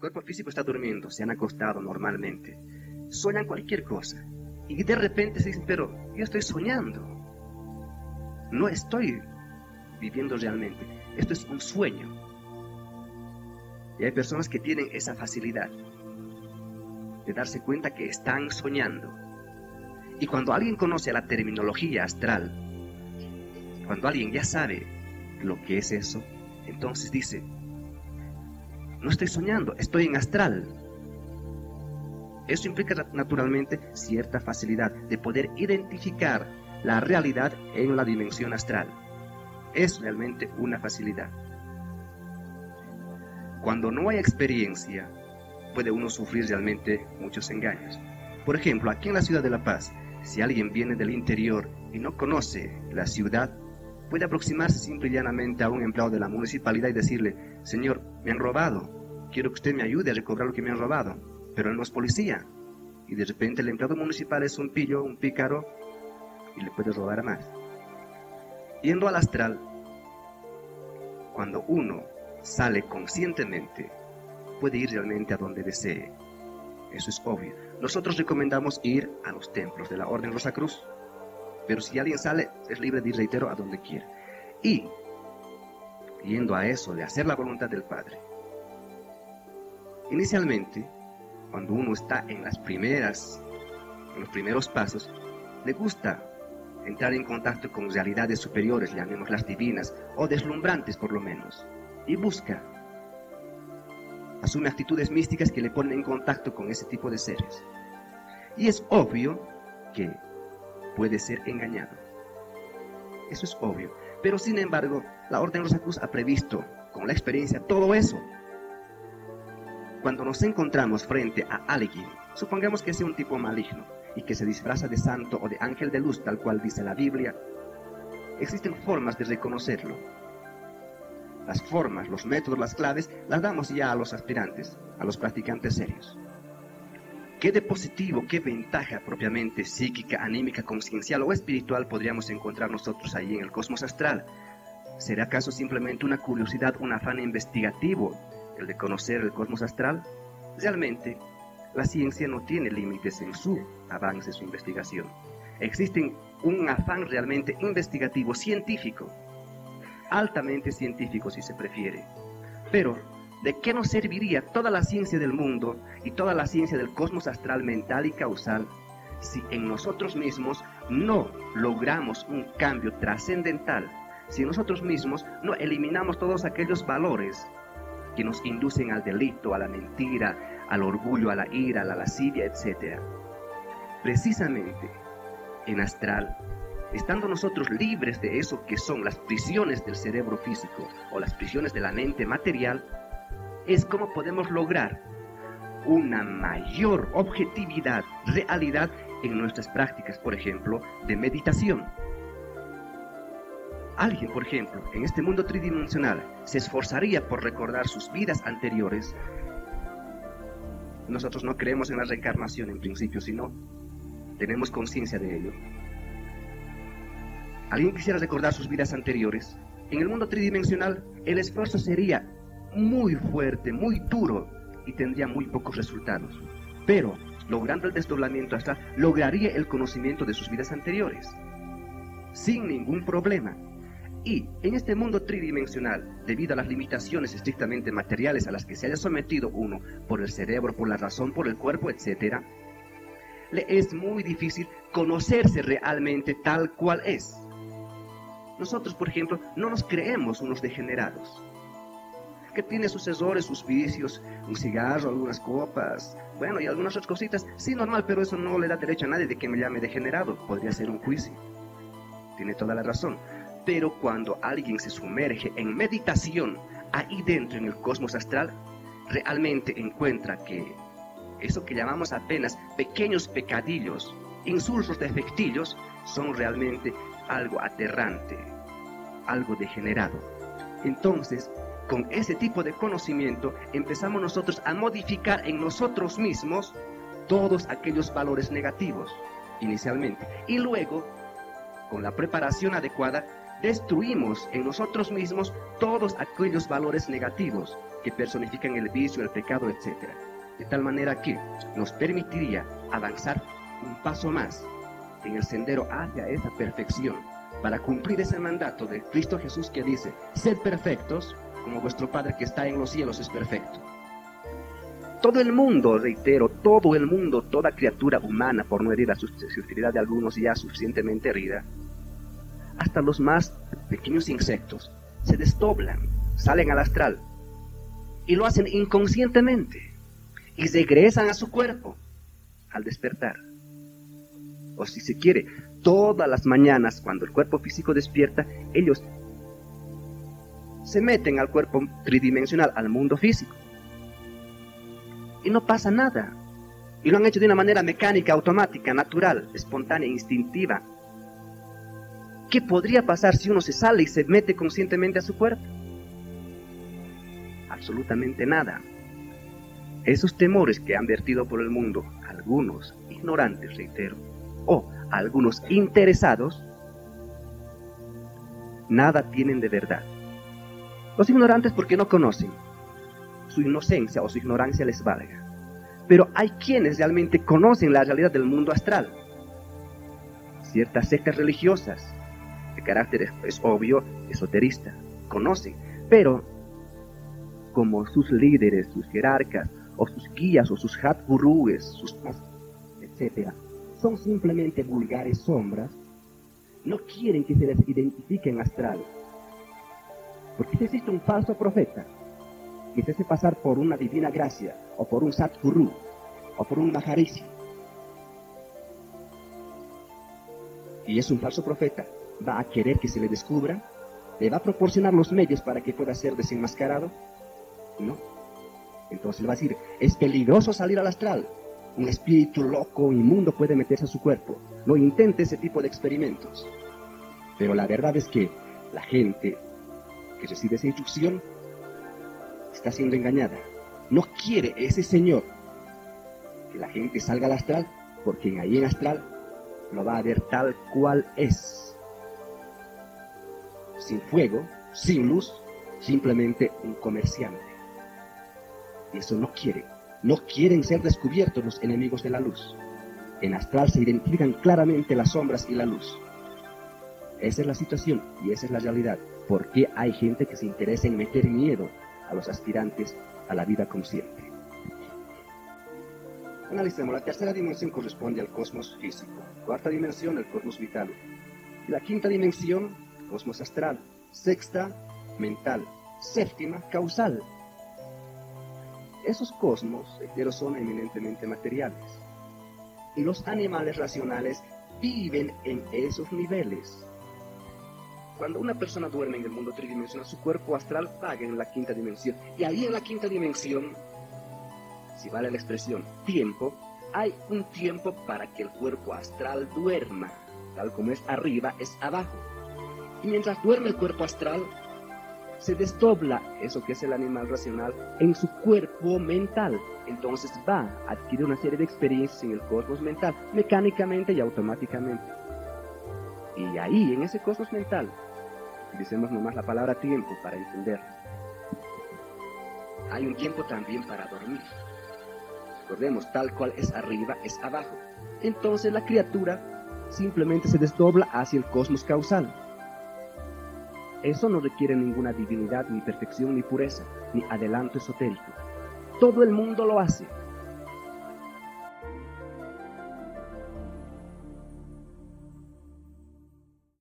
cuerpo físico está durmiendo, se han acostado normalmente, sueñan cualquier cosa. Y de repente se dicen, pero yo estoy soñando. No estoy viviendo realmente. Esto es un sueño. Y hay personas que tienen esa facilidad de darse cuenta que están soñando. Y cuando alguien conoce la terminología astral, cuando alguien ya sabe lo que es eso, entonces dice, no estoy soñando, estoy en astral. Eso implica naturalmente cierta facilidad de poder identificar la realidad en la dimensión astral. Es realmente una facilidad. Cuando no hay experiencia, puede uno sufrir realmente muchos engaños. Por ejemplo, aquí en la ciudad de La Paz, si alguien viene del interior y no conoce la ciudad, puede aproximarse simple y llanamente a un empleado de la municipalidad y decirle, Señor, me han robado, quiero que usted me ayude a recobrar lo que me han robado, pero él no es policía. Y de repente el empleado municipal es un pillo, un pícaro, y le puede robar más. Yendo al astral, cuando uno sale conscientemente, puede ir realmente a donde desee. Eso es obvio. Nosotros recomendamos ir a los templos de la Orden Rosa Cruz, pero si alguien sale, es libre de ir, reitero, a donde quiera. Y, yendo a eso de hacer la voluntad del Padre, inicialmente, cuando uno está en las primeras, en los primeros pasos, le gusta entrar en contacto con realidades superiores, llamémoslas divinas, o deslumbrantes por lo menos, y busca, asume actitudes místicas que le ponen en contacto con ese tipo de seres. Y es obvio que puede ser engañado. Eso es obvio. Pero sin embargo, la Orden Rosa Cruz ha previsto con la experiencia todo eso. Cuando nos encontramos frente a alguien, supongamos que sea un tipo maligno y que se disfraza de santo o de ángel de luz, tal cual dice la Biblia, existen formas de reconocerlo. Las formas, los métodos, las claves, las damos ya a los aspirantes, a los practicantes serios. ¿Qué de positivo, qué ventaja propiamente psíquica, anímica, conciencial o espiritual podríamos encontrar nosotros ahí en el cosmos astral? ¿Será acaso simplemente una curiosidad, un afán investigativo, el de conocer el cosmos astral? Realmente, la ciencia no tiene límites en su avance, su investigación. Existe un afán realmente investigativo, científico, altamente científico si se prefiere. Pero ¿De qué nos serviría toda la ciencia del mundo y toda la ciencia del cosmos astral mental y causal si en nosotros mismos no logramos un cambio trascendental? Si nosotros mismos no eliminamos todos aquellos valores que nos inducen al delito, a la mentira, al orgullo, a la ira, a la lascivia, etc. Precisamente en astral, estando nosotros libres de eso que son las prisiones del cerebro físico o las prisiones de la mente material, es cómo podemos lograr una mayor objetividad, realidad en nuestras prácticas, por ejemplo, de meditación. Alguien, por ejemplo, en este mundo tridimensional se esforzaría por recordar sus vidas anteriores. Nosotros no creemos en la reencarnación en principio, sino tenemos conciencia de ello. Alguien quisiera recordar sus vidas anteriores. En el mundo tridimensional, el esfuerzo sería muy fuerte, muy duro y tendría muy pocos resultados. Pero, logrando el desdoblamiento hasta lograría el conocimiento de sus vidas anteriores, sin ningún problema. Y en este mundo tridimensional, debido a las limitaciones estrictamente materiales a las que se haya sometido uno por el cerebro, por la razón, por el cuerpo, etc., le es muy difícil conocerse realmente tal cual es. Nosotros, por ejemplo, no nos creemos unos degenerados que tiene sus errores, sus vicios, un cigarro, algunas copas, bueno, y algunas otras cositas. Sí, normal, pero eso no le da derecho a nadie de que me llame degenerado. Podría ser un juicio. Tiene toda la razón. Pero cuando alguien se sumerge en meditación ahí dentro en el cosmos astral, realmente encuentra que eso que llamamos apenas pequeños pecadillos, insulsos, defectillos, son realmente algo aterrante, algo degenerado. Entonces, con ese tipo de conocimiento empezamos nosotros a modificar en nosotros mismos todos aquellos valores negativos inicialmente. Y luego, con la preparación adecuada, destruimos en nosotros mismos todos aquellos valores negativos que personifican el vicio, el pecado, etc. De tal manera que nos permitiría avanzar un paso más en el sendero hacia esa perfección para cumplir ese mandato de Cristo Jesús que dice, sed perfectos como vuestro Padre que está en los cielos es perfecto. Todo el mundo, reitero, todo el mundo, toda criatura humana, por no herir la susceptibilidad de algunos ya suficientemente herida, hasta los más pequeños insectos, se desdoblan, salen al astral y lo hacen inconscientemente y regresan a su cuerpo al despertar. O si se quiere, todas las mañanas cuando el cuerpo físico despierta, ellos se meten al cuerpo tridimensional, al mundo físico. Y no pasa nada. Y lo han hecho de una manera mecánica, automática, natural, espontánea, instintiva. ¿Qué podría pasar si uno se sale y se mete conscientemente a su cuerpo? Absolutamente nada. Esos temores que han vertido por el mundo algunos ignorantes, reitero, o algunos interesados, nada tienen de verdad. Los ignorantes porque no conocen. Su inocencia o su ignorancia les valga. Pero hay quienes realmente conocen la realidad del mundo astral. Ciertas sectas religiosas, de carácter es obvio esoterista, conocen. Pero como sus líderes, sus jerarcas, o sus guías, o sus hat sus etc., son simplemente vulgares sombras, no quieren que se les identifiquen astral. Porque si existe un falso profeta que se hace pasar por una divina gracia, o por un Satguru, o por un Maharishi, y es un falso profeta, va a querer que se le descubra, le va a proporcionar los medios para que pueda ser desenmascarado, ¿no? Entonces le va a decir, es peligroso salir al astral, un espíritu loco, inmundo puede meterse a su cuerpo. No intente ese tipo de experimentos. Pero la verdad es que la gente que recibe esa instrucción está siendo engañada. No quiere ese Señor que la gente salga al astral, porque ahí en astral lo va a ver tal cual es. Sin fuego, sin luz, simplemente un comerciante. Y eso no quiere no quieren ser descubiertos los enemigos de la luz. En astral se identifican claramente las sombras y la luz. Esa es la situación y esa es la realidad. ¿Por qué hay gente que se interesa en meter miedo a los aspirantes a la vida consciente? Analicemos, la tercera dimensión corresponde al cosmos físico, cuarta dimensión el cosmos vital, la quinta dimensión, cosmos astral, sexta, mental, séptima, causal, esos cosmos enteros son eminentemente materiales. Y los animales racionales viven en esos niveles. Cuando una persona duerme en el mundo tridimensional, su cuerpo astral paga en la quinta dimensión. Y ahí en la quinta dimensión, si vale la expresión, tiempo, hay un tiempo para que el cuerpo astral duerma. Tal como es arriba, es abajo. Y mientras duerme el cuerpo astral, se desdobla eso que es el animal racional en su cuerpo mental. Entonces va a adquirir una serie de experiencias en el cosmos mental, mecánicamente y automáticamente. Y ahí, en ese cosmos mental, utilicemos nomás la palabra tiempo para entenderlo. Hay un tiempo también para dormir. Recordemos, tal cual es arriba, es abajo. Entonces la criatura simplemente se desdobla hacia el cosmos causal eso no requiere ninguna divinidad, ni perfección, ni pureza, ni adelanto esotérico. Todo el mundo lo hace,